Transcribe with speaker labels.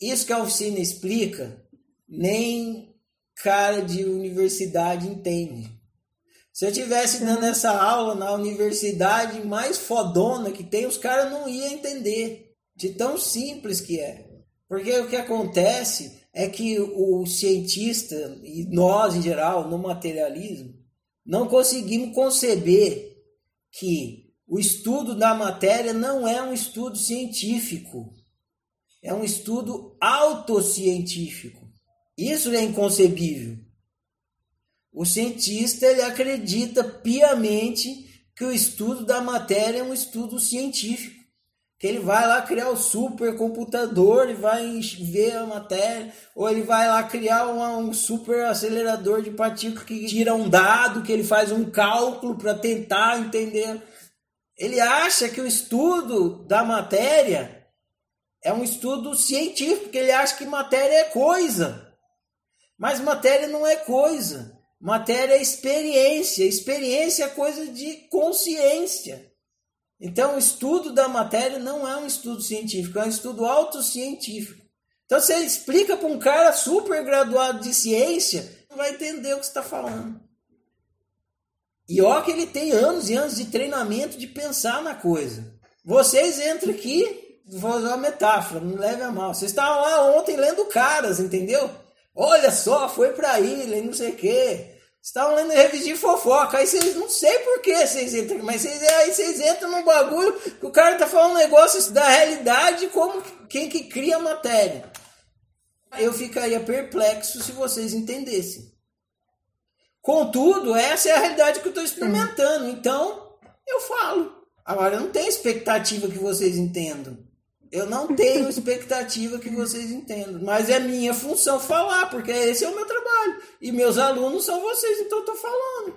Speaker 1: Isso que a oficina explica, nem cara de universidade entende. Se eu tivesse dando essa aula na universidade mais fodona que tem, os caras não iam entender. De tão simples que é. Porque o que acontece é que o cientista, e nós em geral, no materialismo, não conseguimos conceber que o estudo da matéria não é um estudo científico, é um estudo autocientífico. Isso é inconcebível. O cientista ele acredita piamente que o estudo da matéria é um estudo científico que ele vai lá criar o supercomputador e vai ver a matéria, ou ele vai lá criar um, um super acelerador de partículas que tira um dado, que ele faz um cálculo para tentar entender. Ele acha que o estudo da matéria é um estudo científico, porque ele acha que matéria é coisa. Mas matéria não é coisa. Matéria é experiência. Experiência é coisa de consciência. Então, o estudo da matéria não é um estudo científico, é um estudo autocientífico. Então, você explica para um cara super graduado de ciência, não vai entender o que você está falando. E ó que ele tem anos e anos de treinamento de pensar na coisa. Vocês entram aqui, vou usar uma metáfora, não leve a mal. Vocês estavam lá ontem lendo caras, entendeu? Olha só, foi para ilha e não sei o quê. Estavam lendo revista de fofoca, aí vocês não sei por que vocês entram, mas vocês, aí vocês entram num bagulho que o cara tá falando negócios da realidade como quem que cria a matéria. Eu ficaria perplexo se vocês entendessem. Contudo, essa é a realidade que eu estou experimentando, então eu falo. Agora, eu não tenho expectativa que vocês entendam. Eu não tenho expectativa que vocês entendam, mas é minha função falar, porque esse é o meu trabalho. E meus alunos são vocês, então eu tô falando.